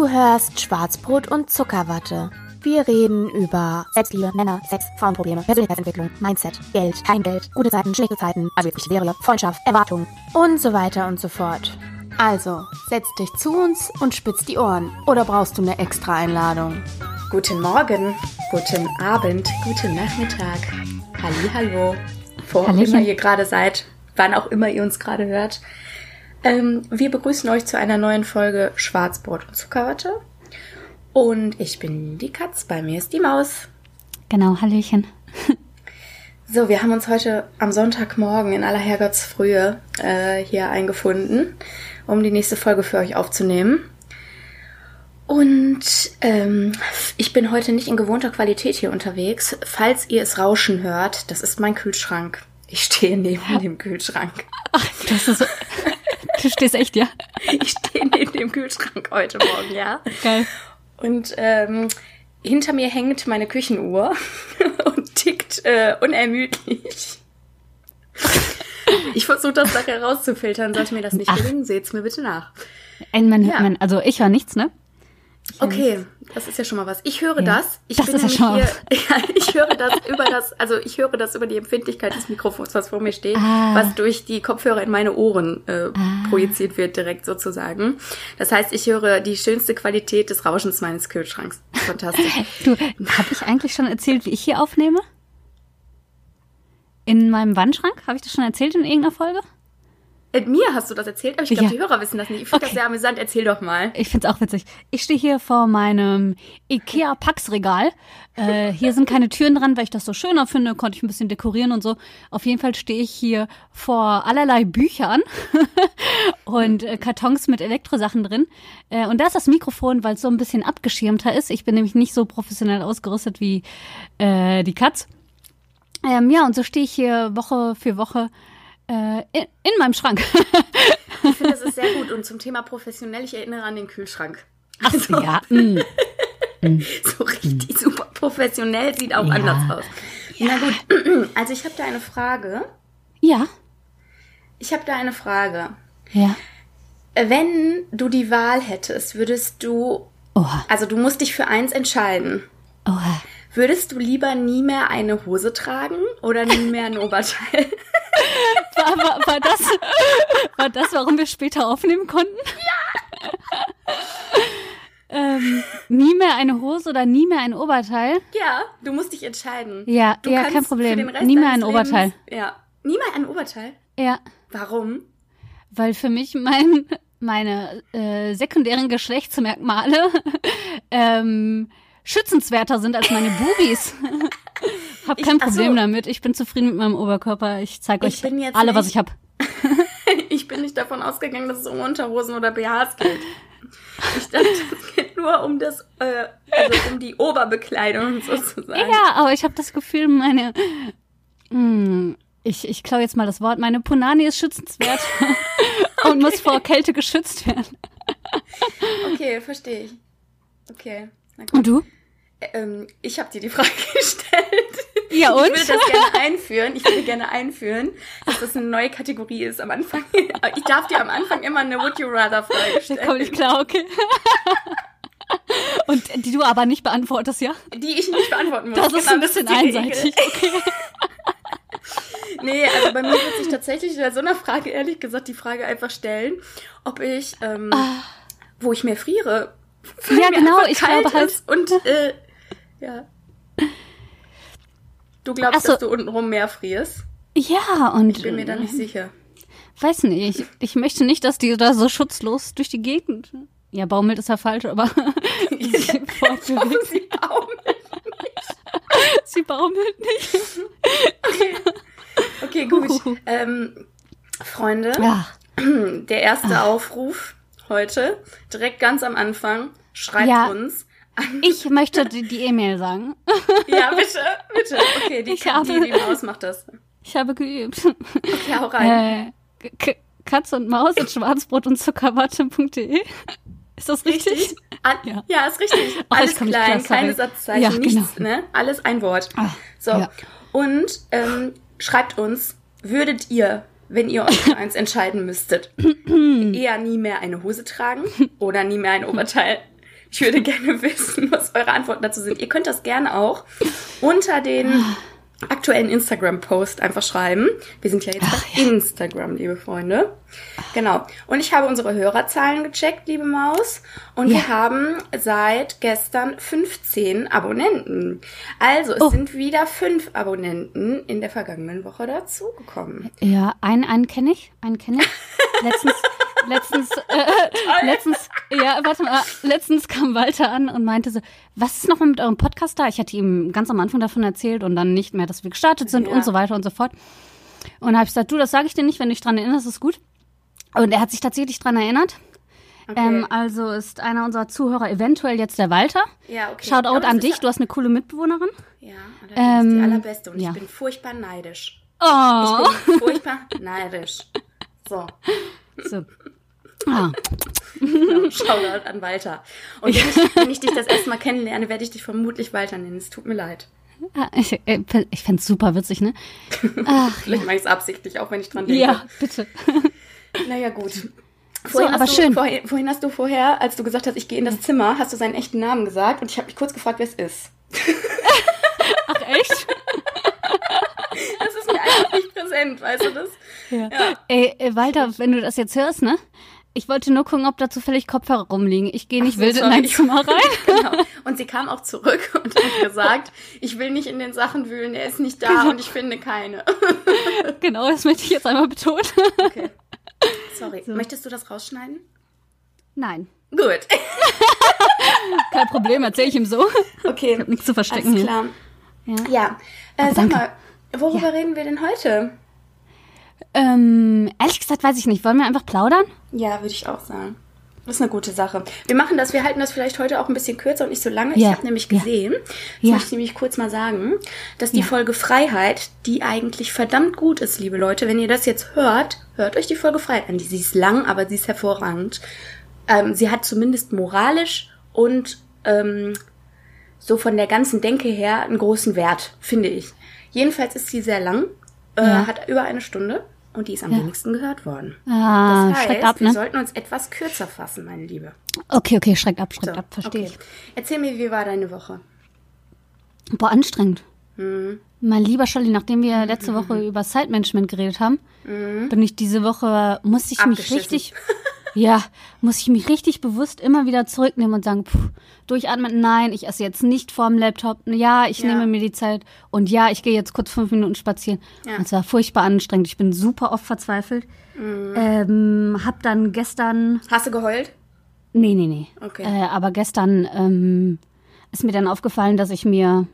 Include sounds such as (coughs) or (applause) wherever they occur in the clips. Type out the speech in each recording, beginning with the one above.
Du hörst Schwarzbrot und Zuckerwatte. Wir reden über Selbstliebe, Männer, Sex, Frauenprobleme, Persönlichkeitsentwicklung, Mindset, Geld, kein Geld, gute Zeiten, schlechte Zeiten, also nicht wäre, Freundschaft, Erwartungen und so weiter und so fort. Also, setz dich zu uns und spitz die Ohren. Oder brauchst du eine extra Einladung? Guten Morgen, guten Abend, guten Nachmittag. Halli, hallo. Wo auch immer ihr gerade seid, wann auch immer ihr uns gerade hört. Ähm, wir begrüßen euch zu einer neuen Folge Schwarzbrot und Zuckerwatte. Und ich bin die Katz, bei mir ist die Maus. Genau, Hallöchen. (laughs) So, wir haben uns heute am Sonntagmorgen in aller Herrgottsfrühe äh, hier eingefunden, um die nächste Folge für euch aufzunehmen. Und ähm, ich bin heute nicht in gewohnter Qualität hier unterwegs. Falls ihr es rauschen hört, das ist mein Kühlschrank. Ich stehe neben (laughs) dem Kühlschrank. Ach, das ist. (laughs) Du stehst echt, ja? (laughs) Ich stehe neben dem Kühlschrank heute Morgen, ja. Geil. Und ähm, hinter mir hängt meine Küchenuhr (laughs) und tickt äh, unermüdlich. Ich versuche das nachher rauszufiltern. Sollte mir das nicht gelingen, seht's mir bitte nach. Ein, man, Ja. man, also ich höre nichts, ne? Okay, das ist ja schon mal was. Ich höre Ja, das. Ich das bin ist ja nämlich hier, (laughs) ja, ich höre das über das, also ich höre das über die Empfindlichkeit des Mikrofons, was vor mir steht, Ah. was durch die Kopfhörer in meine Ohren äh, projiziert wird, direkt sozusagen. Das heißt, ich höre die schönste Qualität des Rauschens meines Kühlschranks. Fantastisch. (laughs) Du, habe ich eigentlich schon erzählt, wie ich hier aufnehme? In meinem Wandschrank? Habe ich das schon erzählt in irgendeiner Folge? Äh, mir hast du das erzählt, aber ich glaube, Ja. die Hörer wissen das nicht. Ich finde das Okay. sehr amüsant. Erzähl doch mal. Ich find's auch witzig. Ich stehe hier vor meinem Ikea-Pax-Regal. Äh, hier sind keine Türen dran, weil ich das so schöner finde. Konnte ich ein bisschen dekorieren und so. Auf jeden Fall stehe ich hier vor allerlei Büchern (laughs) und äh, Kartons mit Elektrosachen drin. Äh, und da ist das Mikrofon, weil es so ein bisschen abgeschirmter ist. Ich bin nämlich nicht so professionell ausgerüstet wie äh, die Katz. Ähm, ja, und so stehe ich hier Woche für Woche in, in meinem Schrank. (laughs) Ich finde, das ist sehr (laughs) gut. Und zum Thema professionell, ich erinnere an den Kühlschrank. Ach, ja. (laughs) mm. So richtig super professionell, sieht auch Ja. anders aus. Na gut, (clears throat) also ich habe da eine Frage. Ja. Ich habe da eine Frage. Ja. Wenn du die Wahl hättest, würdest du, Oha. also du musst dich für eins entscheiden. Oha. Würdest du lieber nie mehr eine Hose tragen oder nie mehr ein Oberteil? War, war, war, das, war das, warum wir später aufnehmen konnten? Ja. ähm, nie mehr eine Hose oder nie mehr ein Oberteil? ja, du musst dich entscheiden. Ja, du ja, kein Problem. Nie mehr ein Oberteil. Lebens- ja, nie mehr ein Oberteil. Ja, Warum? weil für mich mein, meine äh, sekundären Geschlechtsmerkmale (laughs) ähm, schützenswerter sind als meine Bubis. (laughs) hab Ich- kein so. Problem damit. Ich bin zufrieden mit meinem Oberkörper. Ich zeige Ich euch jetzt alle, was nicht- ich hab. (laughs) Ich bin nicht davon ausgegangen, dass es um Unterhosen oder BHs geht. Ich dachte, es geht nur um das, äh, also um die Oberbekleidung (laughs) sozusagen. Ja, aber ich habe das Gefühl, meine. Hm, ich, ich klaue jetzt mal das Wort. Meine Punani ist schützenswert (laughs) und muss vor Kälte geschützt werden. Okay, verstehe ich. Okay. Und du? Ähm, ich habe dir die Frage gestellt. Ja, und? Ich würde das gerne einführen. Ich würde gerne einführen, dass das eine neue Kategorie ist am Anfang. (laughs) Ich darf dir am Anfang immer eine Would You Rather Frage stellen. komme ich klar, okay. Und die du aber nicht beantwortest, ja? Die ich nicht beantworten muss. Das ist Genau, ein bisschen einseitig. Okay. (laughs) Nee, also bei mir wird sich tatsächlich bei so einer Frage ehrlich gesagt die Frage einfach stellen, ob ich, ähm, wo ich mehr friere. Ah. Ja, genau, ich kalt glaube halt- Und, äh, ja. Du glaubst, Ach so. dass du untenrum mehr frierst? Ja, und Ich bin mir da nicht sicher. weiß nicht. Ich, möchte nicht, dass die da so schutzlos durch die Gegend. Ja, baumelt ist ja falsch, aber (laughs) sie fortbewegt. Sie baumeln. Sie baumelt nicht. (laughs) Okay, gut. Huhu. Ähm, Freunde, Ja. (clears throat) der erste Ah. Aufruf heute, direkt ganz am Anfang, schreibt Ja. uns. Ich möchte die die E-Mail sagen. (laughs) Ja, bitte, bitte. Okay, die, Ich die, habe- die Maus macht das. Ich habe geübt. Okay, hau rein. Äh, K Katz und Maus at schwarzbrot und Zuckerwatte.de. Ist das richtig? Richtig? An, ja. Ja. ist richtig. Oh, Alles klein, sorry. Satzzeichen, Ja, nichts, genau. ne? Alles ein Wort. Ah, so. ja. Und ähm, schreibt uns, würdet ihr, wenn ihr euch für eins entscheiden müsstet, (clears throat) eher nie mehr eine Hose tragen oder nie mehr ein Oberteil? Ich würde gerne (laughs) wissen, was eure Antworten dazu sind. Ihr könnt das gerne auch unter den aktuellen Instagram-Post einfach schreiben. Wir sind ja jetzt Ach, bei Instagram, liebe Freunde. Genau. Und ich habe unsere Hörerzahlen gecheckt, liebe Maus. Und Ja. wir haben seit gestern 15 Abonnenten. Also es Oh. sind wieder fünf Abonnenten in der vergangenen Woche dazugekommen. Ja, einen, einen kenne ich, einen kenne ich. (laughs) Letztens, letztens, (laughs) äh, letztens, ja, warte mal, letztens kam Walter an und meinte so, was ist nochmal mit eurem Podcast da? Ich hatte ihm ganz am Anfang davon erzählt und dann nicht mehr, dass wir gestartet sind Ja. und so weiter und so fort. Und habe ich gesagt, du, das sage ich dir nicht, wenn du dich dran erinnerst, ist gut. Und er hat sich tatsächlich dran erinnert. Okay. Ähm, also ist einer unserer Zuhörer eventuell jetzt der Walter. ja, okay. Shoutout das an dich, du hast eine coole Mitbewohnerin. Ja, und das ist die Ähm, allerbeste. Und ja. ich bin furchtbar neidisch. Oh. Ich bin furchtbar neidisch. So, So. (laughs) Ah. genau. Shoutout an Walter. Und wenn ich, (laughs) wenn ich dich das erste Mal kennenlerne, werde ich dich vermutlich Walter nennen. Es tut mir leid. Ah, Ich, äh, ich fände super witzig, ne? Ach, (laughs) Vielleicht mache ich es absichtlich, auch wenn ich dran denke. ja, bitte. Naja, gut. So, Vorhin aber hast du, schön. Vorhin, vorhin hast du vorher, als du gesagt hast, ich gehe in das Zimmer, hast du seinen echten Namen gesagt und ich habe mich kurz gefragt, wer es ist. Ach, echt? Das ist mir einfach (laughs) nicht präsent, weißt du das? Ja. Ey, ey, Walter, wenn du das jetzt hörst, ne? Ich wollte nur gucken, ob da zufällig Kopfhörer rumliegen. Ich gehe nicht so, wild in sorry. dein Zimmer (laughs) rein. Genau. Und sie kam auch zurück (laughs) und hat gesagt, ich will nicht in den Sachen wühlen, er ist nicht da und ich finde keine. genau, das möchte ich jetzt einmal betonen. Okay. Sorry. Möchtest du das rausschneiden? Nein, Gut. kein Problem, erzähl ich ihm so. Okay. Nichts zu verstecken Alles hier. klar. Ja. Ja. Äh, sag mal, worüber reden wir denn heute? Ähm, ehrlich gesagt weiß ich nicht. Wollen wir einfach plaudern? Ja, würde ich auch sagen. Das ist eine gute Sache. Wir machen das, wir halten das vielleicht heute auch ein bisschen kürzer und nicht so lange. Ich Ja. habe nämlich Ja. gesehen, das Ja. möchte ich nämlich kurz mal sagen, dass die Ja. Folge Freiheit, die eigentlich verdammt gut ist, liebe Leute. Wenn ihr das jetzt hört, hört euch die Folge Freiheit an. Sie ist lang, aber sie ist hervorragend. Ähm, sie hat zumindest moralisch und ähm, so von der ganzen Denke her einen großen Wert, finde ich. Jedenfalls ist sie sehr lang, äh, Ja. hat über eine Stunde und die ist am wenigsten gehört worden. Ah, Das heißt, schreckt ab, wir ne? sollten uns etwas kürzer fassen, meine Liebe. Okay, okay, schreckt ab, schreckt So, ab, verstehe okay. Erzähl mir, wie war deine Woche? ich. Boah, anstrengend. Hm. Mein lieber Scholli, nachdem wir letzte Woche über Zeitmanagement geredet haben, bin ich diese Woche, musste ich mich richtig, (laughs) ja, muss ich mich richtig bewusst immer wieder zurücknehmen und sagen, puh, durchatmen, nein, ich esse jetzt nicht vorm Laptop, ja, ich Ja. nehme mir die Zeit und ja, ich gehe jetzt kurz fünf Minuten spazieren. Ja. Und es war furchtbar anstrengend, ich bin super oft verzweifelt. Hm. Ähm, hab dann gestern Hast du geheult? Nee, nee, nee. Okay. Äh, aber gestern ähm, ist mir dann aufgefallen, dass ich mir,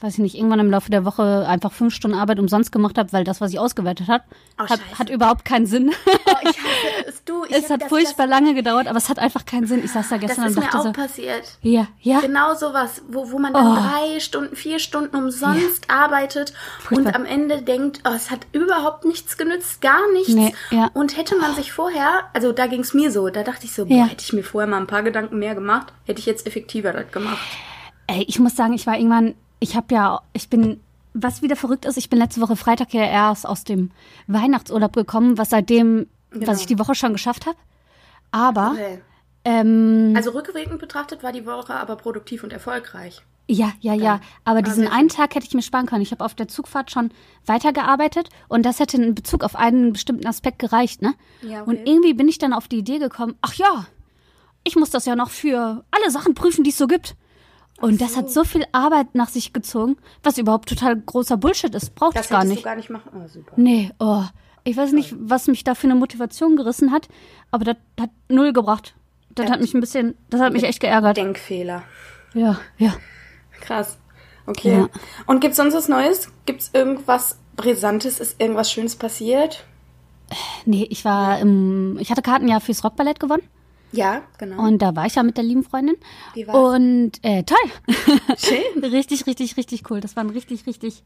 weiß ich nicht, irgendwann im Laufe der Woche einfach fünf Stunden Arbeit umsonst gemacht habe, weil das, was ich ausgewertet habe, Oh, hat, hat überhaupt keinen Sinn. Oh, ich hasse es. Du, ich es hat das, furchtbar lange gedauert, aber es hat einfach keinen Sinn. Ich saß da Das, gestern das ist und mir dachte auch so, passiert. ja, ja, Genau sowas, wo, wo man dann Oh. drei Stunden, vier Stunden umsonst arbeitet Furchtbar. und am Ende denkt, oh, es hat überhaupt nichts genützt, gar nichts. Nee, ja. Und hätte man sich vorher, also da ging es mir so, da dachte ich so, boah, Ja. hätte ich mir vorher mal ein paar Gedanken mehr gemacht, hätte ich jetzt effektiver das gemacht. Ey, ich muss sagen, ich war irgendwann, ich habe ja, ich bin, was wieder verrückt ist, ich bin letzte Woche Freitag ja erst aus dem Weihnachtsurlaub gekommen, was seitdem, Genau. was ich die Woche schon geschafft habe. Aber, Okay. ähm, Also rückwirkend betrachtet war die Woche aber produktiv und erfolgreich. Ja, ja, ja. Aber diesen einen Tag hätte ich mir sparen können. Ich habe auf der Zugfahrt schon weitergearbeitet und das hätte in Bezug auf einen bestimmten Aspekt gereicht, ne? Ja, okay. Und irgendwie bin ich dann auf die Idee gekommen, ach ja, ich muss das ja noch für alle Sachen prüfen, die es so gibt. Und das hat so viel Arbeit nach sich gezogen, was überhaupt total großer Bullshit ist. Braucht Das es gar nicht. du gar nicht machen. Oh, super. Nee, oh. Ich weiß nicht, was mich da für eine Motivation gerissen hat, aber das hat null gebracht. Das hat mich ein bisschen, das hat mich echt geärgert. Denkfehler. Ja, ja. Krass. Okay. Ja. Und gibt's sonst was Neues? Gibt's irgendwas Brisantes? Ist irgendwas Schönes passiert? Nee, ich war im, ich hatte Karten ja fürs Rockballett gewonnen. Ja, genau. Und da war ich ja mit der lieben Freundin. Wie war's? Und äh, toll. Schön. (laughs) richtig, richtig, richtig cool. Das war ein richtig, richtig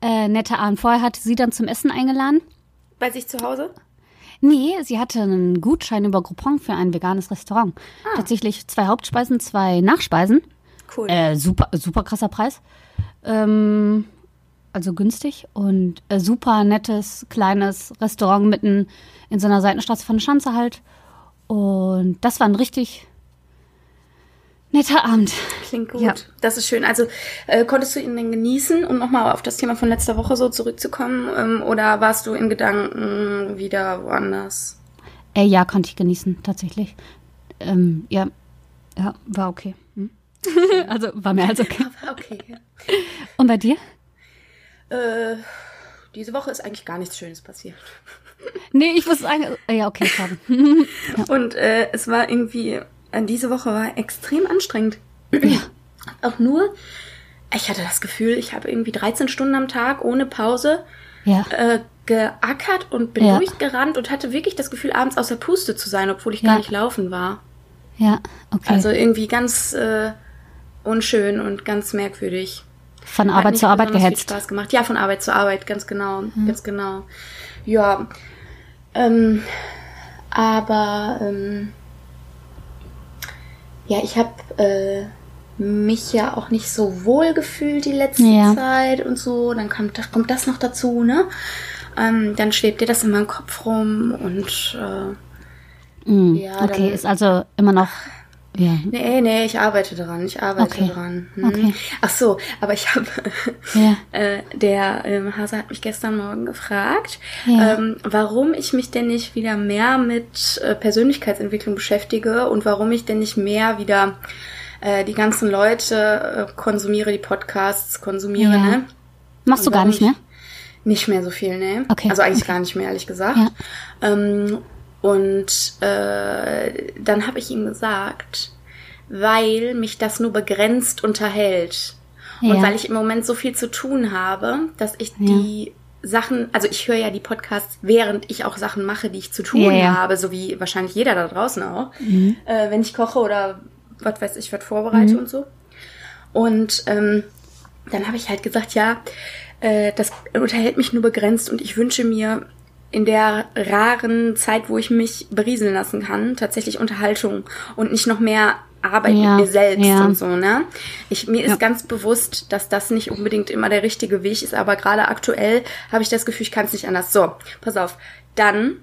äh, netter Abend. Vorher hatte sie dann zum Essen eingeladen. Bei sich zu Hause? Nee, sie hatte einen Gutschein über Groupon für ein veganes Restaurant. Ah. Tatsächlich zwei Hauptspeisen, zwei Nachspeisen. Cool. Äh, super, super krasser Preis. Ähm, also günstig und äh, super nettes, kleines Restaurant mitten in so einer Seitenstraße von der Schanze halt. Und das war ein richtig, Netter Abend. Klingt gut. Ja. Das ist schön. Also äh, konntest du ihn denn genießen, um nochmal auf das Thema von letzter Woche so zurückzukommen? Ähm, oder warst du in Gedanken wieder woanders? Äh, ja, konnte ich genießen, tatsächlich. Ähm, ja, ja, war okay. Hm? (laughs) also war mehr als okay. Aber okay. Und bei dir? Äh, diese Woche ist eigentlich gar nichts Schönes passiert. Nee, ich muss sagen, ja, okay, schade. (laughs) Und äh, es war irgendwie, äh, diese Woche war extrem anstrengend. (clears throat) Auch nur, ich hatte das Gefühl, ich habe irgendwie 13 Stunden am Tag ohne Pause Ja. äh, geackert und bin Ja. durchgerannt und hatte wirklich das Gefühl, abends aus der Puste zu sein, obwohl ich Ja. gar nicht laufen war. Ja, okay. Also irgendwie ganz äh, unschön und ganz merkwürdig. Von Arbeit zu Arbeit besonders viel gehetzt. Spaß gemacht. Ja, von Arbeit zu Arbeit, ganz genau, ganz genau. Ja, ähm, aber ähm, ja, ich habe äh, mich ja auch nicht so wohl gefühlt die letzte Ja. Zeit und so. Dann kommt, das- kommt das noch dazu, ne? Ähm, dann schwebt dir das in meinem Kopf rum und äh, Mm, ja, okay, ist also immer noch. Ja. nee, nee, ich arbeite dran, ich arbeite Okay. dran. Hm. Okay. Ach so, aber ich habe Ja. (laughs) Äh, der ähm, Hase hat mich gestern Morgen gefragt, Ja. ähm, warum ich mich denn nicht wieder mehr mit äh, Persönlichkeitsentwicklung beschäftige und warum ich denn nicht mehr wieder äh, die ganzen Leute äh, konsumiere, die Podcasts konsumiere, Ja. ne? Machst du gar nicht, ne? Nicht mehr so viel, ne? Okay, Also eigentlich okay. gar nicht mehr, ehrlich gesagt. Ja. Ähm, und äh, dann habe ich ihm gesagt, weil mich das nur begrenzt unterhält. Und Ja. weil ich im Moment so viel zu tun habe, dass ich Ja. die Sachen, also ich höre ja die Podcasts, während ich auch Sachen mache, die ich zu tun Ja, habe, so wie wahrscheinlich jeder da draußen auch, äh, wenn ich koche oder was weiß ich, was vorbereite Mhm. und so. Und ähm, dann habe ich halt gesagt, ja, äh, das unterhält mich nur begrenzt und ich wünsche mir in der raren Zeit, wo ich mich berieseln lassen kann, tatsächlich Unterhaltung und nicht noch mehr Arbeit Ja, mit mir selbst ja. und so, ne? Ich, mir ist Ja. ganz bewusst, dass das nicht unbedingt immer der richtige Weg ist, aber gerade aktuell habe ich das Gefühl, ich kann es nicht anders. So, pass auf. Dann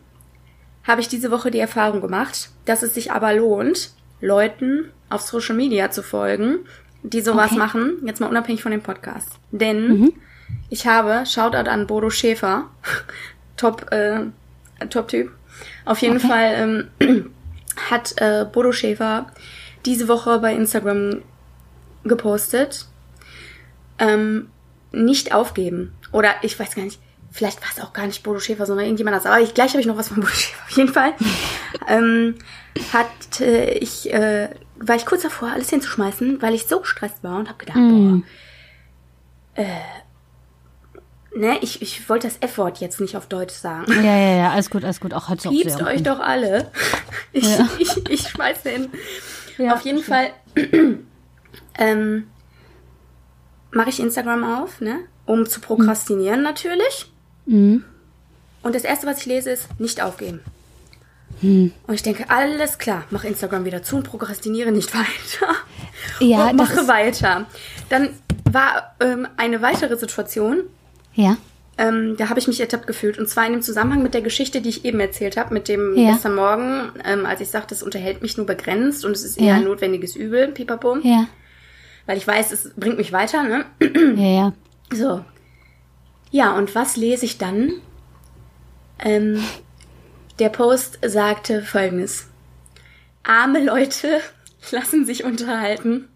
habe ich diese Woche die Erfahrung gemacht, dass es sich aber lohnt, Leuten auf Social Media zu folgen, die sowas Okay. machen, jetzt mal unabhängig von dem Podcast. Denn ich habe, Shoutout an Bodo Schäfer, Top, äh, Top-Typ. Auf jeden Okay. Fall ähm, (clears throat) hat äh, Bodo Schäfer diese Woche bei Instagram gepostet, ähm, nicht aufgeben. Oder ich weiß gar nicht, vielleicht war es auch gar nicht Bodo Schäfer, sondern irgendjemand anders. Aber ich, gleich habe ich noch was von Bodo (laughs) Schäfer. Auf jeden Fall ähm, hat äh, ich, äh, war ich kurz davor, alles hinzuschmeißen, weil ich so gestresst war und habe gedacht, Mm. boah, äh, ne, ich, ich wollte das F-Wort jetzt nicht auf Deutsch sagen. Ja, ja, ja, alles gut, alles gut. Auch heute Piepst euch doch alle. (laughs) Ich, Ja. ich, ich schmeiß den. Ja, auf jeden Fall (clears throat) ähm, mache ich Instagram auf, ne? Um zu prokrastinieren natürlich. Mhm. Und das erste, was ich lese, ist nicht aufgeben. Hm. Und ich denke, alles klar, mach Instagram wieder zu und prokrastiniere nicht (laughs) weiter. Ja, und mache weiter. Dann war ähm, eine weitere Situation, Ja. ähm, da habe ich mich ertappt gefühlt. Und zwar in dem Zusammenhang mit der Geschichte, die ich eben erzählt habe, mit dem Ja. gestern Morgen, ähm, als ich sagte, es unterhält mich nur begrenzt und es ist eher Ja. ein notwendiges Übel, pipapo. Ja. Weil ich weiß, es bringt mich weiter, ne? (clears throat) Ja, ja. So. Ja, und was lese ich dann? Ähm, der Post sagte folgendes. Arme Leute (laughs) lassen sich unterhalten.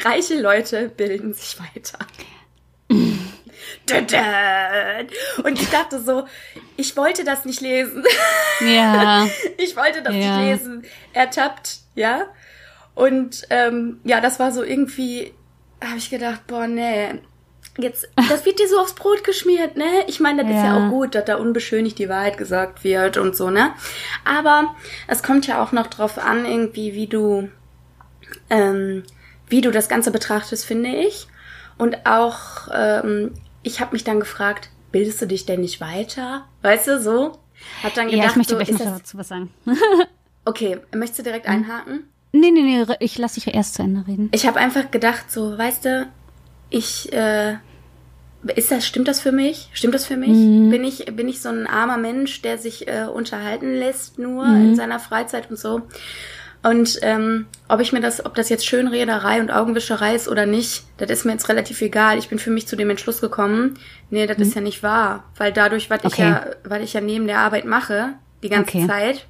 Reiche Leute bilden sich weiter. Und ich dachte so, ich wollte das nicht lesen. Ja. (laughs) Ich wollte das Ja. nicht lesen. Ertappt, ja. Und ähm, ja, das war so irgendwie, habe ich gedacht, boah, nee. Jetzt, das wird dir so aufs Brot geschmiert, ne? Ich meine, das ist ja Ja. auch gut, dass da unbeschönigt die Wahrheit gesagt wird und so, ne? Aber es kommt ja auch noch drauf an, irgendwie, wie du, ähm, wie du das Ganze betrachtest, finde ich. Und auch, ähm, ich habe mich dann gefragt, bildest du dich denn nicht weiter? Weißt du, so? Hab dann gedacht, Ja, ich möchte so, gleich noch dazu was sagen. (laughs) Okay, möchtest du direkt Hm. einhaken? Nee, nee, nee, ich lasse dich ja erst zu Ende reden. Ich habe einfach gedacht, so, weißt du, ich, äh, ist das, stimmt das für mich? Stimmt das für mich? Mhm. Bin ich, bin ich so ein armer Mensch, der sich äh, unterhalten lässt nur Mhm. in seiner Freizeit und so? Und ähm, ob ich mir das, ob das jetzt Schönrederei und Augenwischerei ist oder nicht, das ist mir jetzt relativ egal. Ich bin für mich zu dem Entschluss gekommen, nee, das ist ja nicht wahr. Weil dadurch, was ich Okay. ja, weil ich ja neben der Arbeit mache, die ganze Okay. Zeit,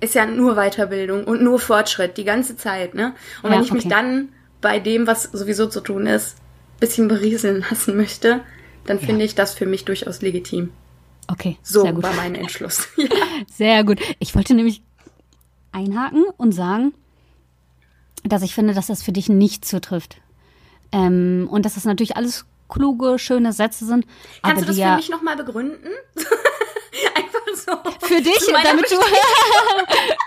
ist ja nur Weiterbildung und nur Fortschritt, die ganze Zeit, ne? Und Ja, wenn ich mich okay. dann bei dem, was sowieso zu tun ist, bisschen berieseln (laughs) lassen möchte, dann finde ich das für mich durchaus legitim. Okay, So sehr gut. war mein Entschluss. (laughs) ja. Sehr gut. Ich wollte nämlich einhaken und sagen, dass ich finde, dass das für dich nicht zutrifft. Ähm, und dass das natürlich alles kluge, schöne Sätze sind. Kannst du das die für ja mich nochmal begründen? (laughs) Einfach so. für dich, damit du.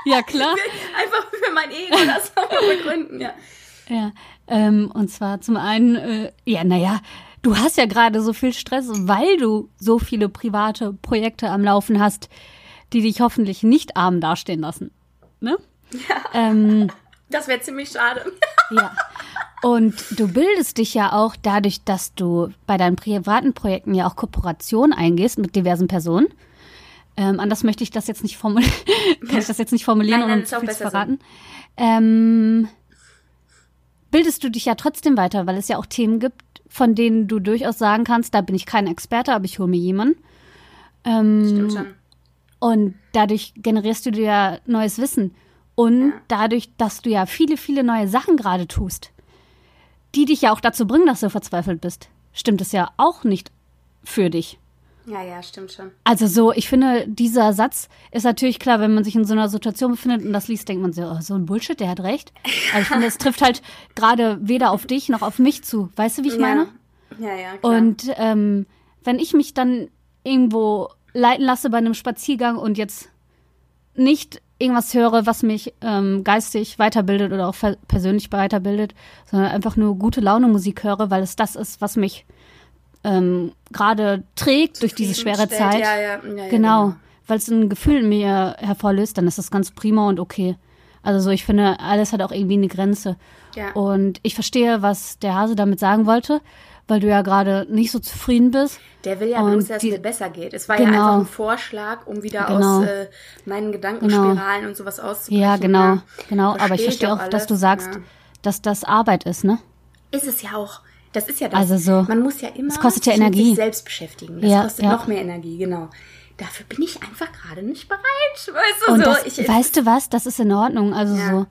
(laughs) ja, klar. Einfach für mein Ego das nochmal begründen, ja. Ja, ähm, und zwar zum einen, äh, ja, naja, du hast ja gerade so viel Stress, weil du so viele private Projekte am Laufen hast, die dich hoffentlich nicht arm dastehen lassen. Ne? Ja. Ähm, Das wäre ziemlich schade. (laughs) ja. Und du bildest dich ja auch dadurch, dass du bei deinen privaten Projekten ja auch Kooperationen eingehst mit diversen Personen. Ähm, anders möchte ich das jetzt nicht formulieren, (laughs) kann ich das jetzt nicht formulieren, Nein, nein, ist zu auch viel besser so. verraten. Ähm, bildest du dich ja trotzdem weiter, weil es ja auch Themen gibt, von denen du durchaus sagen kannst, da bin ich kein Experte, aber ich hole mir jemanden. Ähm, Stimmt schon. Und dadurch generierst du dir ja neues Wissen. Und dadurch, dass du ja viele, viele neue Sachen gerade tust, die dich ja auch dazu bringen, dass du verzweifelt bist, stimmt es ja auch nicht für dich. Ja, ja, stimmt schon. Also so, ich finde, dieser Satz ist natürlich klar, wenn man sich in so einer Situation befindet und das liest, denkt man so, oh, so ein Bullshit, der hat recht. (laughs) Aber ich finde, es trifft halt gerade weder auf dich noch auf mich zu. Weißt du, wie ich meine? Ja, ja, ja klar. Und ähm, wenn ich mich dann irgendwo leiten lasse bei einem Spaziergang und jetzt nicht irgendwas höre, was mich ähm, geistig weiterbildet oder auch persönlich weiterbildet, sondern einfach nur gute Laune Musik höre, weil es das ist, was mich ähm, gerade trägt durch diese schwere Zufriedenstellt. Zeit. Ja, ja, ja, ja, Genau, weil es ein Gefühl in mir hervorlöst, dann ist das ganz prima und okay. Also so, ich finde, alles hat auch irgendwie eine Grenze. Und ich verstehe, was der Hase damit sagen wollte, weil du ja gerade nicht so zufrieden bist. Der will ja Und bloß, dass es mir besser geht. Es war ja Genau. einfach ein Vorschlag, um wieder Genau. aus äh, meinen Gedankenspiralen und sowas auszubrechen. Ja, genau, ja. genau. Aber ich Verstehe auch, alles, dass du sagst, ja. dass das Arbeit ist, ne? Ist es ja auch. Das ist ja das. Also so. Man muss ja immer Es kostet ja Energie. sich selbst beschäftigen. Das Ja, kostet ja. noch mehr Energie, genau. Dafür bin ich einfach gerade nicht bereit. Weißt du, Und so. das, ich, weißt du was, das ist in Ordnung. Also Ja. so,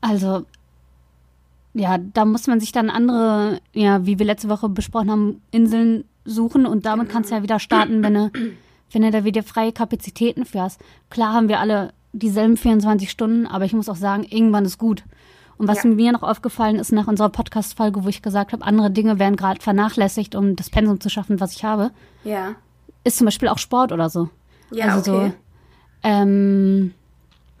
also ja, da muss man sich dann andere, ja, wie wir letzte Woche besprochen haben, Inseln suchen und damit kannst du ja wieder starten, wenn du, wenn du da wieder freie Kapazitäten für hast. Klar haben wir alle dieselben 24 Stunden, aber ich muss auch sagen, irgendwann ist gut. Und was Ja. mir noch aufgefallen ist nach unserer Podcast-Folge, wo ich gesagt habe, andere Dinge werden gerade vernachlässigt, um das Pensum zu schaffen, was ich habe, ja. ist zum Beispiel auch Sport oder so. Ja, also okay. so, ähm,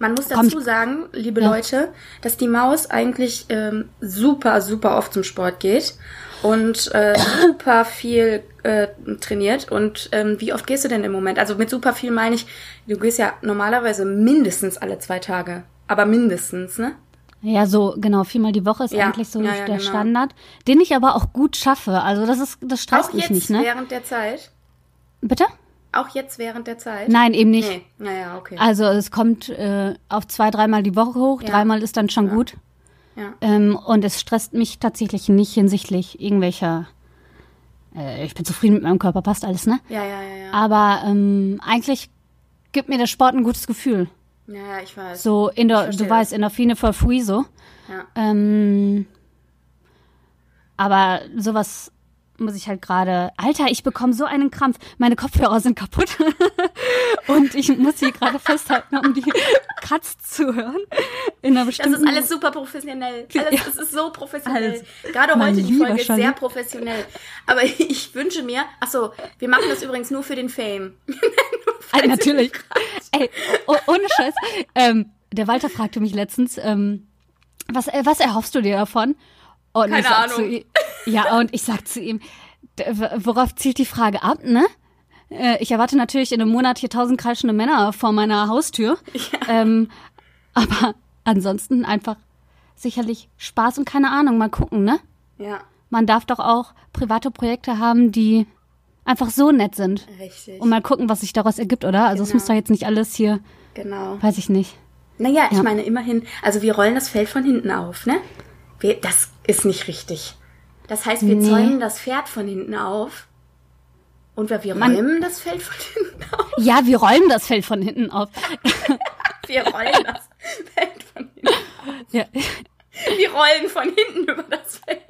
Man muss dazu sagen, liebe Ja. Leute, dass die Maus eigentlich ähm, super, super oft zum Sport geht und äh, (coughs) super viel äh, trainiert. Und ähm, wie oft gehst du denn im Moment? Also mit super viel meine ich, du gehst ja normalerweise mindestens alle zwei Tage. Aber mindestens, ne? Ja, so genau, viermal die Woche ist Ja, eigentlich so ja, ja, der genau. Standard, den ich aber auch gut schaffe. Also das ist, das stresst Auch mich jetzt nicht, ne? während der Zeit? Bitte? Auch jetzt während der Zeit? Nein, eben nicht. Nee, naja, okay. Also es kommt äh, auf zwei, dreimal die Woche hoch, Ja. dreimal ist dann schon gut. Ja. Ähm, und es stresst mich tatsächlich nicht hinsichtlich irgendwelcher. Äh, ich bin zufrieden mit meinem Körper, passt alles, ne? Ja, ja, ja, ja. Aber ähm, eigentlich gibt mir der Sport ein gutes Gefühl. Ja, ja, ich weiß. So in der, verstehe du weißt, das. Endorphine for free so. Ja. Ähm, aber sowas muss ich halt gerade. Alter, ich bekomme so einen Krampf. Meine Kopfhörer sind kaputt. (laughs) Und ich muss sie gerade festhalten, um die Katz zu hören. In einer Das bestimmten. ist alles super professionell. (laughs) Alles, Das ist so professionell. Alles. Gerade Mein heute, die Folge ist sehr professionell. Aber (laughs) ich wünsche mir, ach so, wir machen das übrigens nur für den Fame. Ah, natürlich. Ey, oh, ohne Scheiß. Ähm, der Walter fragte mich letztens, ähm, was, äh, was erhoffst du dir davon? Und Keine ich sag Ahnung. Ja, und ich sag zu ihm, worauf zielt die Frage ab, ne? Äh, Ich erwarte natürlich in einem Monat hier tausend kreischende Männer vor meiner Haustür. Ähm, aber ansonsten einfach sicherlich Spaß und keine Ahnung, mal gucken, ne? Ja, Man darf doch auch private Projekte haben, die einfach so nett sind. richtig. Und mal gucken, was sich daraus ergibt, oder? Also es Genau. muss doch jetzt nicht alles hier, genau. weiß ich nicht. Naja, ich Ja. meine immerhin, also wir rollen das Feld von hinten auf, ne? Wir, das ist nicht richtig. Das heißt, wir Nee. zäumen das Pferd von hinten auf und wir, wir Man- räumen das Feld von hinten auf. Ja, wir räumen das Feld von hinten auf. (laughs) Wir rollen das Feld von hinten. Ja. Wir rollen von hinten über das Feld.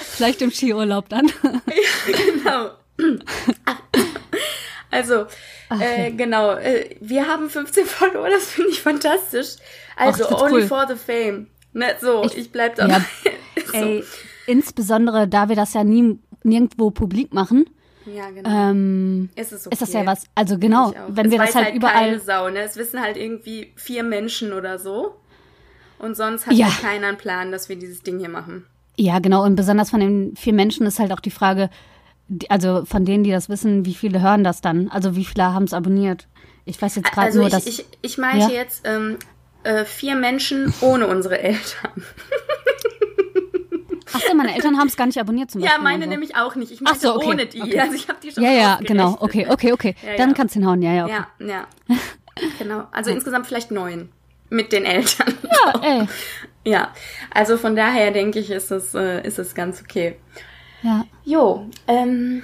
Vielleicht im Skiurlaub dann. Genau. Also, äh, genau. Äh, wir haben 15 Follower, das finde ich fantastisch. Also, Ach, only cool. for the fame. Ne, so, ich, bleib dabei. Ja. (laughs) so. Ey, insbesondere da wir das ja nie, nirgendwo publik machen, Ja, genau. ähm, ist, es okay. ist das ja was. Also genau, Ich wenn es wir das halt, überall. Keine Sau, ne? Es wissen halt irgendwie vier Menschen oder so. Und sonst hat Ja. halt keiner einen Plan, dass wir dieses Ding hier machen. Ja, genau. Und besonders von den vier Menschen ist halt auch die Frage, also von denen, die das wissen, wie viele hören das dann? Also wie viele haben es abonniert? Ich weiß jetzt gerade Also nur, ich, dass. ich, ich meinte Ja. jetzt ähm, äh, vier Menschen ohne unsere Eltern. (laughs) Ach so, meine Eltern haben es gar nicht abonniert zum Ja, Beispiel. meine oder so. nämlich auch nicht. Ich meinte so, okay, ohne die. okay. Also ich habe die schon Ja, ja, genau. Okay, okay, okay. Ja, Dann ja. kannst du hinhauen. Ja, ja, okay. Ja, ja. (laughs) genau. Also insgesamt vielleicht neun. Mit den Eltern. Ja, (laughs) ey. Ja. Also von daher denke ich, ist es, äh, ist es ganz okay. Ja. Jo, ähm,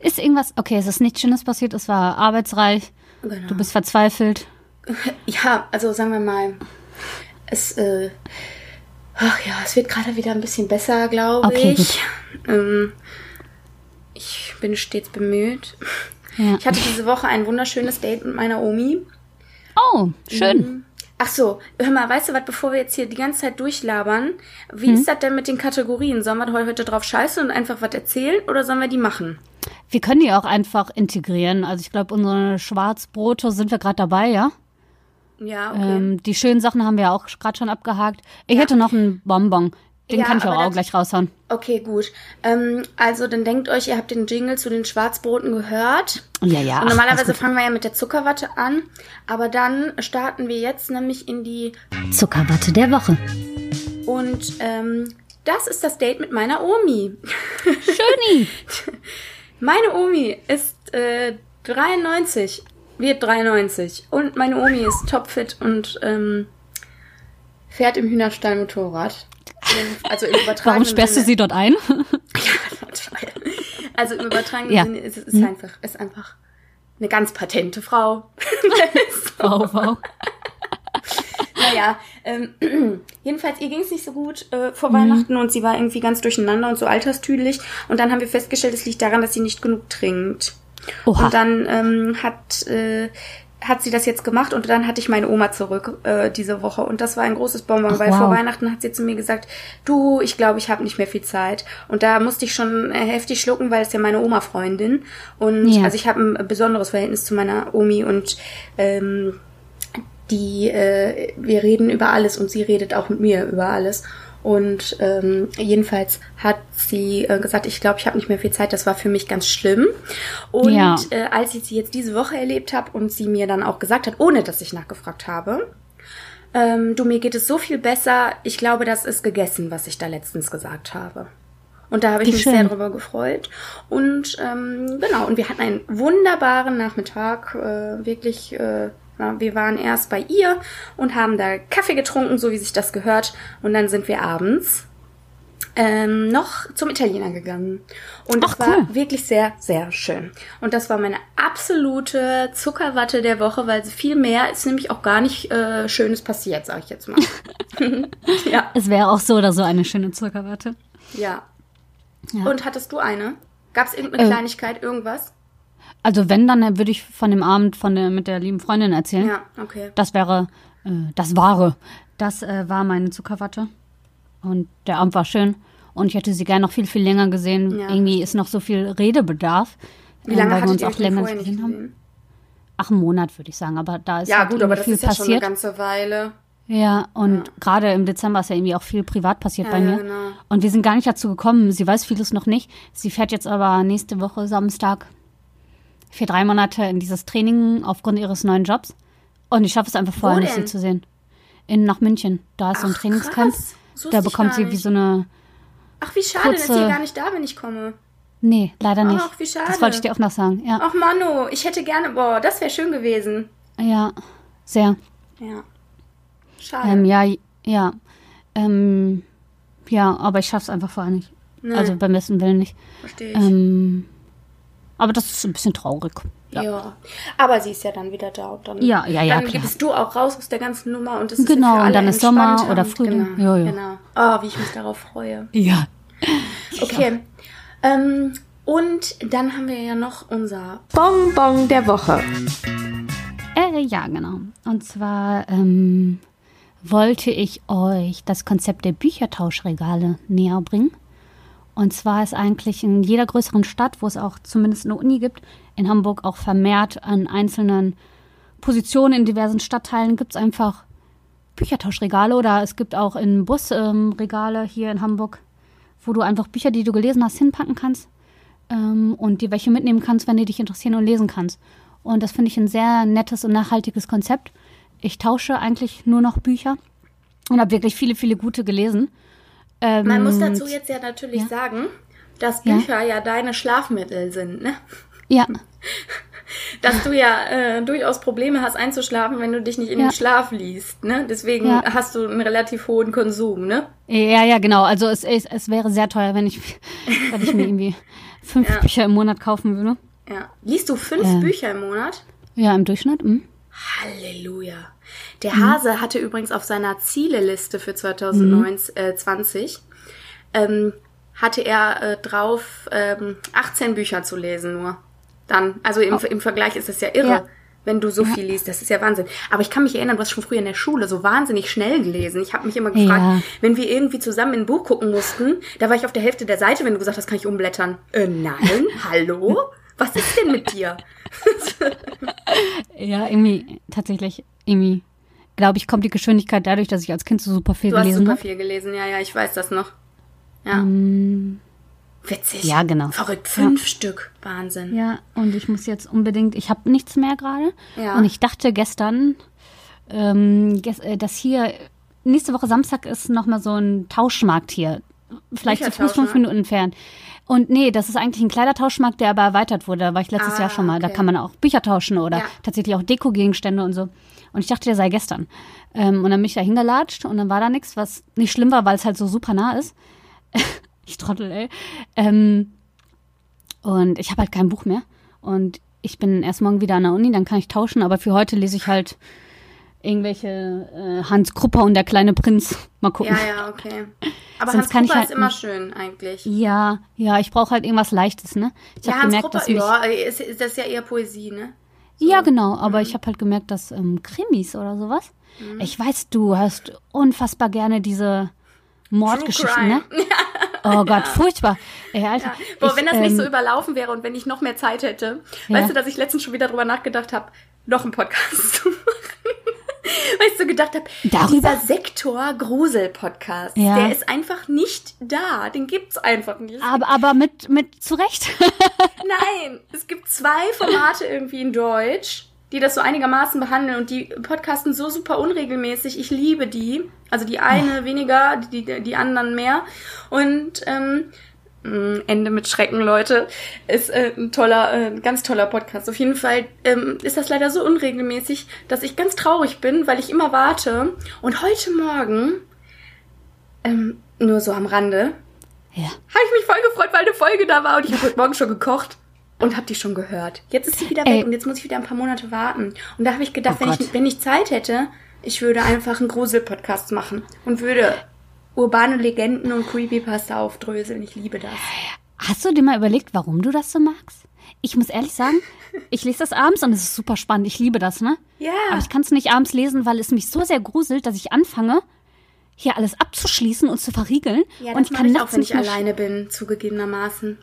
Ist irgendwas, okay, es ist nichts Schönes passiert, es war arbeitsreich, genau. du bist verzweifelt. Ja, also sagen wir mal, es, äh, ach ja, es wird gerade wieder ein bisschen besser, glaube Okay, ich. Ähm, ich bin stets bemüht. Ja. Ich hatte diese Woche ein wunderschönes Date mit meiner Omi. Oh, schön. Ach so, hör mal, weißt du was, bevor wir jetzt hier die ganze Zeit durchlabern, wie Hm? ist das denn mit den Kategorien? Sollen wir heute drauf scheißen und einfach was erzählen oder sollen wir die machen? Wir können die auch einfach integrieren. Also ich glaube, unsere Schwarzbrote sind wir gerade dabei, ja? Ja, okay. Ähm, die schönen Sachen haben wir auch gerade schon abgehakt. Ich hätte noch einen Bonbon. Den Ja, kann ich auch, auch gleich raushauen. Okay, gut. Ähm, also dann denkt euch, ihr habt den Jingle zu den Schwarzbroten gehört. Ja, ja. Und ach, normalerweise alles fangen wir ja mit der Zuckerwatte an, aber dann starten wir jetzt nämlich in die. Zuckerwatte der Woche. und ähm, das ist das Date mit meiner Omi. Schöni. (laughs) Meine Omi ist äh, 93, wird 93 und meine Omi ist topfit und ähm, fährt im Hühnerstall Motorrad. Also im (laughs) Warum sperrst du Sinne. sie dort ein? (laughs) Also im übertragenen Ja. Sinne ist es ist einfach, ist einfach eine ganz patente Frau. (laughs) wow, wow. naja, ähm, (clears throat) jedenfalls, ihr ging es nicht so gut äh, Mhm. vor Weihnachten und sie war irgendwie ganz durcheinander und so alterstüdlich. Und dann haben wir festgestellt, es liegt daran, dass sie nicht genug trinkt. Oha. Und dann ähm, hat, äh, hat sie das jetzt gemacht und dann hatte ich meine Oma zurück äh, diese Woche. Und das war ein großes Bonbon, Ach, weil wow. vor Weihnachten hat sie zu mir gesagt, du, ich glaube, ich habe nicht mehr viel Zeit. Und da musste ich schon äh, heftig schlucken, weil es ja meine Oma-Freundin. Und Ja. also ich habe ein besonderes Verhältnis zu meiner Omi und ähm, die, äh, wir reden über alles und sie redet auch mit mir über alles. Und ähm, jedenfalls hat sie äh, gesagt, ich glaube, ich habe nicht mehr viel Zeit. Das war für mich ganz schlimm. Und Ja. äh, als ich sie jetzt diese Woche erlebt habe und sie mir dann auch gesagt hat, ohne dass ich nachgefragt habe, ähm, du, mir geht es so viel besser. Ich glaube, das ist gegessen, was ich da letztens gesagt habe. Und da habe ich Wie mich schön. sehr drüber gefreut. Und ähm, genau, und wir hatten einen wunderbaren Nachmittag. Äh, wirklich, äh, wir waren erst bei ihr und haben da Kaffee getrunken, so wie sich das gehört. Und dann sind wir abends ähm, noch zum Italiener gegangen. Und Ach, es war cool. wirklich sehr, sehr schön. Und das war meine absolute Zuckerwatte der Woche, weil viel mehr ist nämlich auch gar nicht äh, Schönes passiert, sage ich jetzt mal. (laughs) (laughs) ja, Es wäre auch so oder so eine schöne Zuckerwatte. ja. Ja. Und hattest du eine? Gab es irgendeine Äh, Kleinigkeit, irgendwas? Also wenn, dann würde ich von dem Abend von der, mit der lieben Freundin erzählen. Ja, okay. Das wäre, äh, das wahre. Das äh, war meine Zuckerwatte. Und der Abend war schön. Und ich hätte sie gerne noch viel, viel länger gesehen. Ja. Irgendwie ist noch so viel Redebedarf. Wie äh, lange weil wir uns auch länger nicht gesehen haben. gesehen? Ach, einen Monat würde ich sagen. Aber da ist Ja, halt gut, aber das viel ist ja schon eine passiert. ganze Weile. Ja, und gerade im Dezember ist ja irgendwie auch viel privat passiert Ja, bei ja, mir. genau. Und wir sind gar nicht dazu gekommen. Sie weiß vieles noch nicht. Sie fährt jetzt aber nächste Woche Samstag für drei Monate in dieses Training aufgrund ihres neuen Jobs. Und ich schaffe es einfach vorher nicht, sie zu sehen. In, nach München. Da ist so ein Ach, Trainingscamp. Da bekommt sie wie so eine. Ach, wie schade, dass kurze- ihr gar nicht da, wenn ich komme. Nee, leider nicht. Ach, wie schade. Das wollte ich dir auch noch sagen. Ja, Ach Manu, ich hätte gerne, boah, das wäre schön gewesen. ja, sehr. Ja. Schade. Ähm, ja, ja. Ähm, ja, aber ich schaff's einfach vorher nicht. Nein. Also beim besten Willen nicht. Verstehe ich. Ähm, aber das ist ein bisschen traurig. ja. Aber sie ist ja dann wieder da. Und dann, Ja, ja, ja, Dann klar. bist du auch raus aus der ganzen Nummer und es ist Genau, und dann ist Sommer oder Frühling. Genau, Ja, ja. genau. Oh, wie ich mich darauf freue. Ja. (laughs) Okay. Ähm, und dann haben wir ja noch unser Bonbon der Woche. Äh, ja, genau. Und zwar ähm, wollte ich euch das Konzept der Büchertauschregale näher bringen. Und zwar ist eigentlich in jeder größeren Stadt, wo es auch zumindest eine Uni gibt, in Hamburg auch vermehrt an einzelnen Positionen in diversen Stadtteilen gibt es einfach Büchertauschregale oder es gibt auch in Busregale ähm, hier in Hamburg, wo du einfach Bücher, die du gelesen hast, hinpacken kannst ähm, und dir welche mitnehmen kannst, wenn die dich interessieren und lesen kannst. Und das finde ich ein sehr nettes und nachhaltiges Konzept. Ich tausche eigentlich nur noch Bücher und habe wirklich viele, viele gute gelesen. Ähm, Man muss dazu jetzt ja natürlich Ja. sagen, dass Ja. Bücher ja. deine Schlafmittel sind, ne? Ja, (laughs) Dass du ja äh, durchaus Probleme hast einzuschlafen, wenn du dich nicht in Ja. den Schlaf liest, ne? Deswegen Ja. hast du einen relativ hohen Konsum, ne? ja, ja, genau. Also es, es, es wäre sehr teuer, wenn ich, (laughs) wenn ich mir irgendwie fünf Ja. Bücher im Monat kaufen würde. Ja. Liest du fünf Ähm. Bücher im Monat? Ja, im Durchschnitt. Hm. Halleluja. Der Mhm. Hase hatte übrigens auf seiner Zieleliste für 2020 ähm, hatte er äh, drauf ähm, 18 Bücher zu lesen nur. Dann, also im, im Vergleich ist es ja irre, Oh. Ja. wenn du so viel liest. Das ist ja Wahnsinn. Aber ich kann mich erinnern, du hast schon früher in der Schule so wahnsinnig schnell gelesen. Ich habe mich immer gefragt, Ja. wenn wir irgendwie zusammen in ein Buch gucken mussten, da war ich auf der Hälfte der Seite, wenn du gesagt hast, kann ich umblättern. Äh, nein, (laughs) hallo? Was ist denn mit dir? (laughs) Ja, irgendwie, tatsächlich, irgendwie, glaube ich, kommt die Geschwindigkeit dadurch, dass ich als Kind so super viel Du hast gelesen super habe. viel gelesen, ja, ja, ich weiß das noch. Ja. Witzig. ja, genau. Verrückt, fünf Stück. Wahnsinn. Ja, und ich muss jetzt unbedingt, ich habe nichts mehr gerade. Ja. Und ich dachte gestern, ähm, äh, dass hier nächste Woche Samstag ist nochmal so ein Tauschmarkt hier. Vielleicht zu Fuß fünf? Minuten entfernt. Und nee, das ist eigentlich ein Kleidertauschmarkt, der aber erweitert wurde. Da war ich letztes Ah, Jahr schon mal. Da okay. kann man auch Bücher tauschen oder Ja. tatsächlich auch Dekogegenstände und so. Und ich dachte, der sei gestern. Ähm, und dann bin ich da hingelatscht und dann war da nichts, was nicht schlimm war, weil es halt so super nah ist. (laughs) ich trottel, ey. Ähm, und ich habe halt kein Buch mehr. Und ich bin erst morgen wieder an der Uni, dann kann ich tauschen. Aber für heute lese ich halt irgendwelche äh, Hans Krupper und der kleine Prinz. Mal gucken. Ja, ja, okay. Aber Sonst Hans kann ich Krupper halt ist immer schön, eigentlich. Ja, ja, ich brauche halt irgendwas Leichtes, ne? Ich Ja, habe Hans gemerkt, Krupper, dass mich, ja, ist, ist das ja eher Poesie, ne? ja genau, aber Mhm. ich habe halt gemerkt, dass ähm, Krimis oder sowas. Ich weiß, du hast unfassbar gerne diese Mordgeschichten, ne? (laughs) Oh Gott, furchtbar. Ey, Alter. Boah, ich, wenn das nicht so ähm, überlaufen wäre und wenn ich noch mehr Zeit hätte. Ja. Weißt du, dass ich letztens schon wieder drüber nachgedacht habe, noch einen Podcast zu machen. (laughs) Weil ich so gedacht habe, dieser Sektor Grusel-Podcast, Ja. der ist einfach nicht da. Den gibt's einfach nicht. aber, aber mit, mit zurecht. (laughs) Nein, es gibt zwei Formate irgendwie in Deutsch, die das so einigermaßen behandeln und die podcasten so super unregelmäßig. Ich liebe die. Also die eine weniger, die, die, anderen mehr. Und ähm, Ende mit Schrecken, Leute. Ist äh, ein toller, äh, ganz toller Podcast. Auf jeden Fall ähm, ist das leider so unregelmäßig, dass ich ganz traurig bin, weil ich immer warte. Und heute Morgen, ähm, nur so am Rande, ja. habe ich mich voll gefreut, weil eine Folge da war und ich habe heute Morgen schon gekocht und habe die schon gehört. Jetzt ist sie wieder weg Ey. und jetzt muss ich wieder ein paar Monate warten. Und da habe ich gedacht, Oh wenn, ich, wenn ich Zeit hätte, ich würde einfach einen Grusel-Podcast machen und würde urbane Legenden und Creepypasta aufdröseln. Ich liebe das. Hast du dir mal überlegt, warum du das so magst? Ich muss ehrlich sagen, ich lese das abends und es ist super spannend. Ich liebe das, ne? Ja. Aber ich kann es nicht abends lesen, weil es mich so sehr gruselt, dass ich anfange, hier alles abzuschließen und zu verriegeln. Ja, und das ich mache kann ich auch, wenn ich alleine bin, zugegebenermaßen.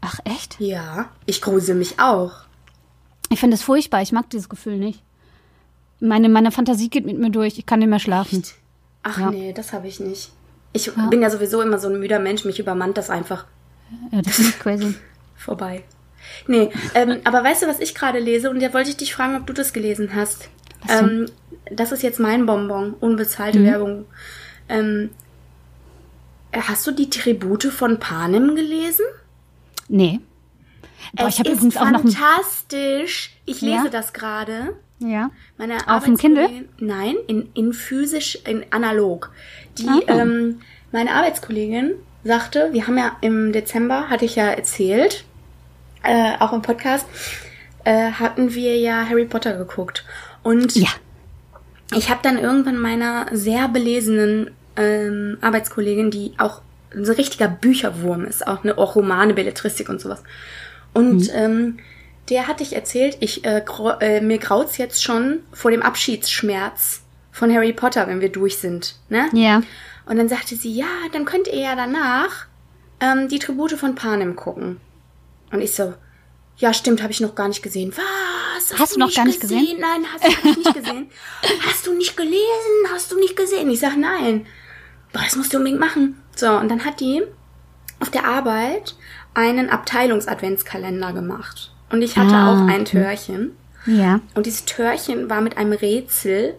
Ach, echt? Ja, ich grusel mich auch. Ich finde es furchtbar. Ich mag dieses Gefühl nicht. Meine, meine Fantasie geht mit mir durch. Ich kann nicht mehr schlafen. Ach Ja. nee, das habe ich nicht. Ich bin ja sowieso immer so ein müder Mensch, mich übermannt das einfach. Ja, das ist crazy. (laughs) vorbei. Nee, ähm, aber weißt du, was ich gerade lese? Und da wollte ich dich fragen, ob du das gelesen hast. Denn? Ähm, das ist jetzt mein Bonbon, unbezahlte Werbung. Ähm, hast du die Tribute von Panem gelesen? Nee. Boah, es ich ist übrigens auch noch ein, fantastisch. Ich lese Ja? das gerade. Ja. Meine Auf dem Kindle? Nein, in, in physisch, in analog. Die, Ah. ähm, meine Arbeitskollegin sagte, wir haben ja im Dezember, hatte ich ja erzählt, äh, auch im Podcast, äh, hatten wir ja Harry Potter geguckt. Und Ja. ich habe dann irgendwann meiner sehr belesenen ähm, Arbeitskollegin, die auch so ein richtiger Bücherwurm ist, auch eine auch Romane, Belletristik und sowas. Und ähm, der hatte ich erzählt, ich äh, grau- äh, mir graut's jetzt schon vor dem Abschiedsschmerz von Harry Potter, wenn wir durch sind, ne? Ja. Und dann sagte sie, ja, dann könnt ihr ja danach ähm, die Tribute von Panem gucken. Und ich so, ja, stimmt, habe ich noch gar nicht gesehen. Was? Hast du noch gar nicht gesehen? Nein, hast du nicht gesehen. (laughs) hast du nicht gelesen? Hast du nicht gesehen? Ich sag nein. Boah, das musst du unbedingt machen. So, und dann hat die auf der Arbeit einen Abteilungs-Adventskalender gemacht. Und ich hatte Ah, auch ein. Törchen. Ja. Und dieses Törchen war mit einem Rätsel.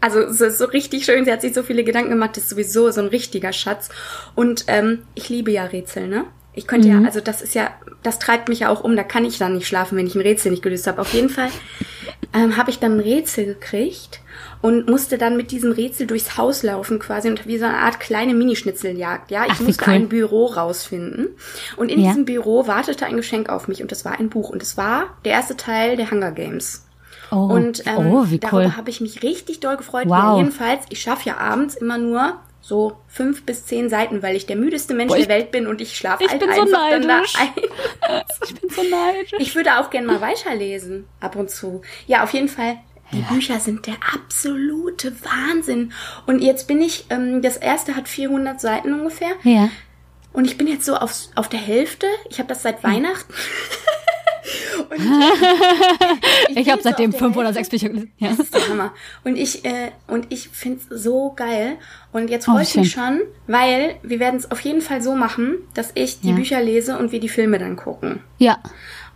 Also so, so richtig schön, sie hat sich so viele Gedanken gemacht, das ist sowieso so ein richtiger Schatz. Und ähm, ich liebe ja Rätsel, ne? Ich könnte ja, also das ist ja, das treibt mich ja auch um, da kann ich dann nicht schlafen, wenn ich ein Rätsel nicht gelöst habe. Auf jeden Fall ähm, habe ich dann ein Rätsel gekriegt und musste dann mit diesem Rätsel durchs Haus laufen quasi und wie so eine Art kleine Minischnitzeljagd. Ja, ich Ach, musste cool. ein Büro rausfinden und in Ja. diesem Büro wartete ein Geschenk auf mich und das war ein Buch und es war der erste Teil der Hunger Games. Oh, Und ähm, oh wie darüber cool. habe ich mich richtig doll gefreut. Wow. Ja, jedenfalls, ich schaffe ja abends immer nur so fünf bis zehn Seiten, weil ich der müdeste Mensch Boah, der Welt bin und ich schlafe ich halt bin so einfach dann da neidisch. ein. (laughs) Ich bin so neidisch. Ich würde auch gerne mal weiterlesen, ab und zu. Ja, auf jeden Fall. Die Bücher sind der absolute Wahnsinn. Und jetzt bin ich, ähm, das erste hat 400 Seiten ungefähr. Ja. Und ich bin jetzt so auf, auf der Hälfte. Ich habe das seit Weihnachten. (laughs) und Ich bin (laughs) habe seitdem fünf oder sechs Bücher gelesen. Ja. Das ist der Hammer. Und ich, äh, und ich find's so geil. Und jetzt freue Oh, ich mich schon, weil wir werden es auf jeden Fall so machen, dass ich die Ja. Bücher lese und wir die Filme dann gucken. ja.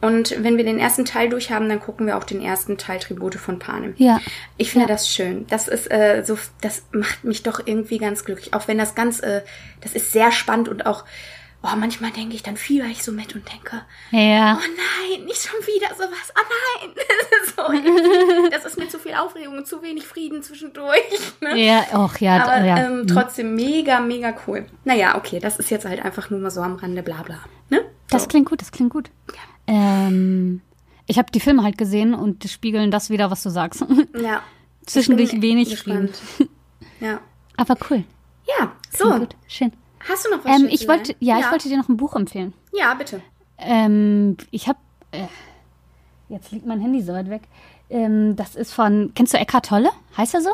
Und wenn wir den ersten Teil durch haben, dann gucken wir auch den ersten Teil Tribute von Panem. Ja. Ich finde das schön. Das ist äh, so, das macht mich doch irgendwie ganz glücklich. Auch wenn das ganz, äh, das ist sehr spannend und auch, oh, manchmal denke ich, dann fieber ich so mit und denke, Ja. oh nein, nicht schon wieder sowas. Oh nein, das (laughs) ist, so, das ist mir zu viel Aufregung und zu wenig Frieden zwischendurch. (laughs) Ne? Ja, och, ja, Aber ja. ähm, trotzdem mega, mega cool. Naja, okay, das ist jetzt halt einfach nur mal so am Rande, bla bla. Ne? Das so. klingt gut, das klingt gut. Ähm, ich habe die Filme halt gesehen und die spiegeln das wieder, was du sagst. (laughs) Ja. Zwischendurch wenig Frieden. gespannt. Ja. Aber cool. Ja, so. gut. Schön. Hast du noch was Ähm, ich wollte, sagen? ja, ich wollte dir noch ein Buch empfehlen. Ja, bitte. Ähm, ich habe, äh, jetzt liegt mein Handy so weit weg. Ähm, das ist von, kennst du Eckhart Tolle? Heißt er so?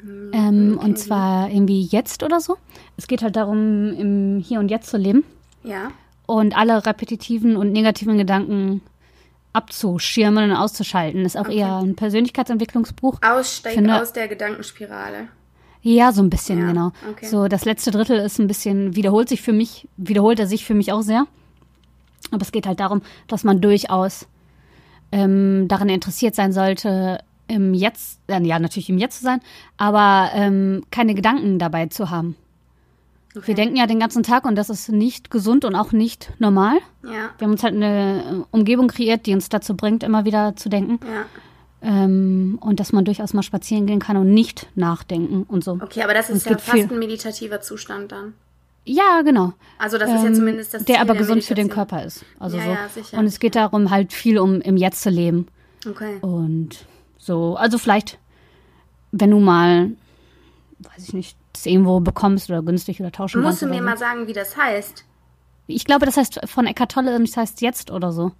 Hm, Ähm, und zwar irgendwie jetzt oder so. Es geht halt darum, im Hier und Jetzt zu leben Ja. und alle repetitiven und negativen Gedanken abzuschirmen und auszuschalten. Ist auch eher ein Persönlichkeitsentwicklungsbuch. Aussteigen Finde- aus der Gedankenspirale. Ja, so ein bisschen, Ja, genau. okay. So, das letzte Drittel ist ein bisschen, wiederholt sich für mich, wiederholt er sich für mich auch sehr. Aber es geht halt darum, dass man durchaus ähm, daran interessiert sein sollte, im Jetzt, äh, ja, natürlich im Jetzt zu sein, aber ähm, keine Gedanken dabei zu haben. Wir denken ja den ganzen Tag und das ist nicht gesund und auch nicht normal. Ja. Wir haben uns halt eine äh, Umgebung kreiert, die uns dazu bringt, immer wieder zu denken. Ja. Ähm, und dass man durchaus mal spazieren gehen kann und nicht nachdenken und so. Okay, aber das ist ja fast viel- ein meditativer Zustand dann. Ja, genau. Also das ist ja Ähm, zumindest das Der Ziel aber der gesund für den. Körper ist. Also Ja, so. ja, sicher. Und es geht darum, halt viel um im Jetzt zu leben. Okay. Und so, also vielleicht, wenn du mal, weiß ich nicht, das irgendwo bekommst oder günstig oder tauschen Musst kannst. du oder mir so. mal sagen, wie das heißt? Ich glaube, das heißt von Eckart Tolle und das heißt jetzt oder so.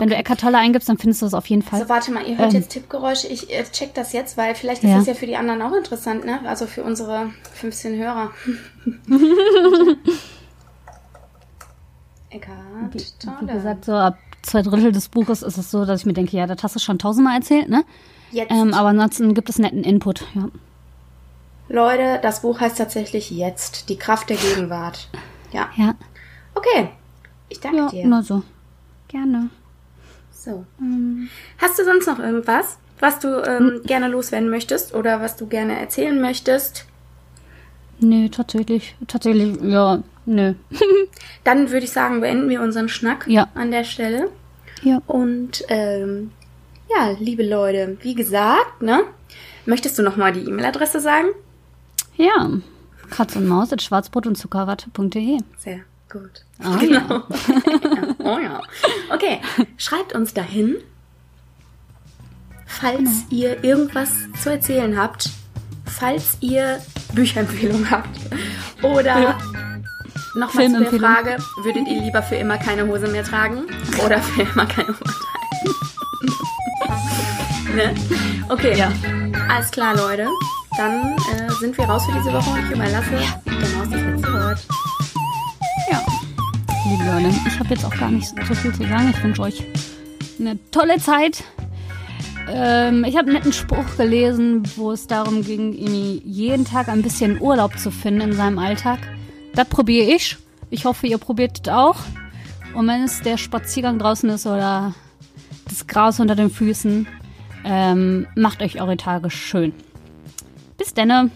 Wenn du Eckart Tolle eingibst, dann findest du das auf jeden Fall. So, warte mal, ihr hört jetzt Tippgeräusche. Ich äh, check das jetzt, weil vielleicht ist Ähm. Ja. das ja für die anderen auch interessant, ne? Also für unsere 15 Hörer. (laughs) Eckart Wie Tolle. gesagt, so ab zwei Drittel des Buches ist es so, dass ich mir denke, ja, das hast du schon tausendmal erzählt, ne? Jetzt, Ähm, aber ansonsten gibt es netten Input, ja. Leute, das Buch heißt tatsächlich Jetzt, die Kraft der Gegenwart. Ja. Ja, Okay. Ich danke ja dir. nur so. Gerne. So. Ähm. Hast du sonst noch irgendwas, was du ähm, gerne loswerden möchtest oder was du gerne erzählen möchtest? Nee, tatsächlich. Tatsächlich, ja, nö. (laughs) Dann würde ich sagen, beenden wir unseren Schnack Ja. an der Stelle. Ja. Und ähm, ja, liebe Leute, wie gesagt, ne? Möchtest du nochmal die E-Mail-Adresse sagen? Ja. Katz und Maus at schwarzbrot und Zuckerwatte.de. Sehr gut. Ah, genau. ja. (laughs) Oh ja. Okay, schreibt uns dahin, falls Genau. ihr irgendwas zu erzählen habt, falls ihr Bücherempfehlungen habt oder Ja. nochmal zu der. Frage, würdet ihr lieber für immer keine Hose mehr tragen (laughs) oder für immer keine Hose tragen? (laughs) ne? Okay, Ja. alles klar, Leute. Dann äh, sind wir raus für diese Woche und ich überlasse Maus das letzte Wort. Liebe Leute, ich habe jetzt auch gar nicht so viel zu sagen. Ich wünsche euch eine tolle Zeit. Ähm, ich habe einen netten Spruch gelesen, wo es darum ging, jeden Tag ein bisschen Urlaub zu finden in seinem Alltag. Das probiere ich. Ich hoffe, ihr probiert es auch. Und wenn es der Spaziergang draußen ist oder das Gras unter den Füßen, ähm, macht euch eure Tage schön. Bis denne.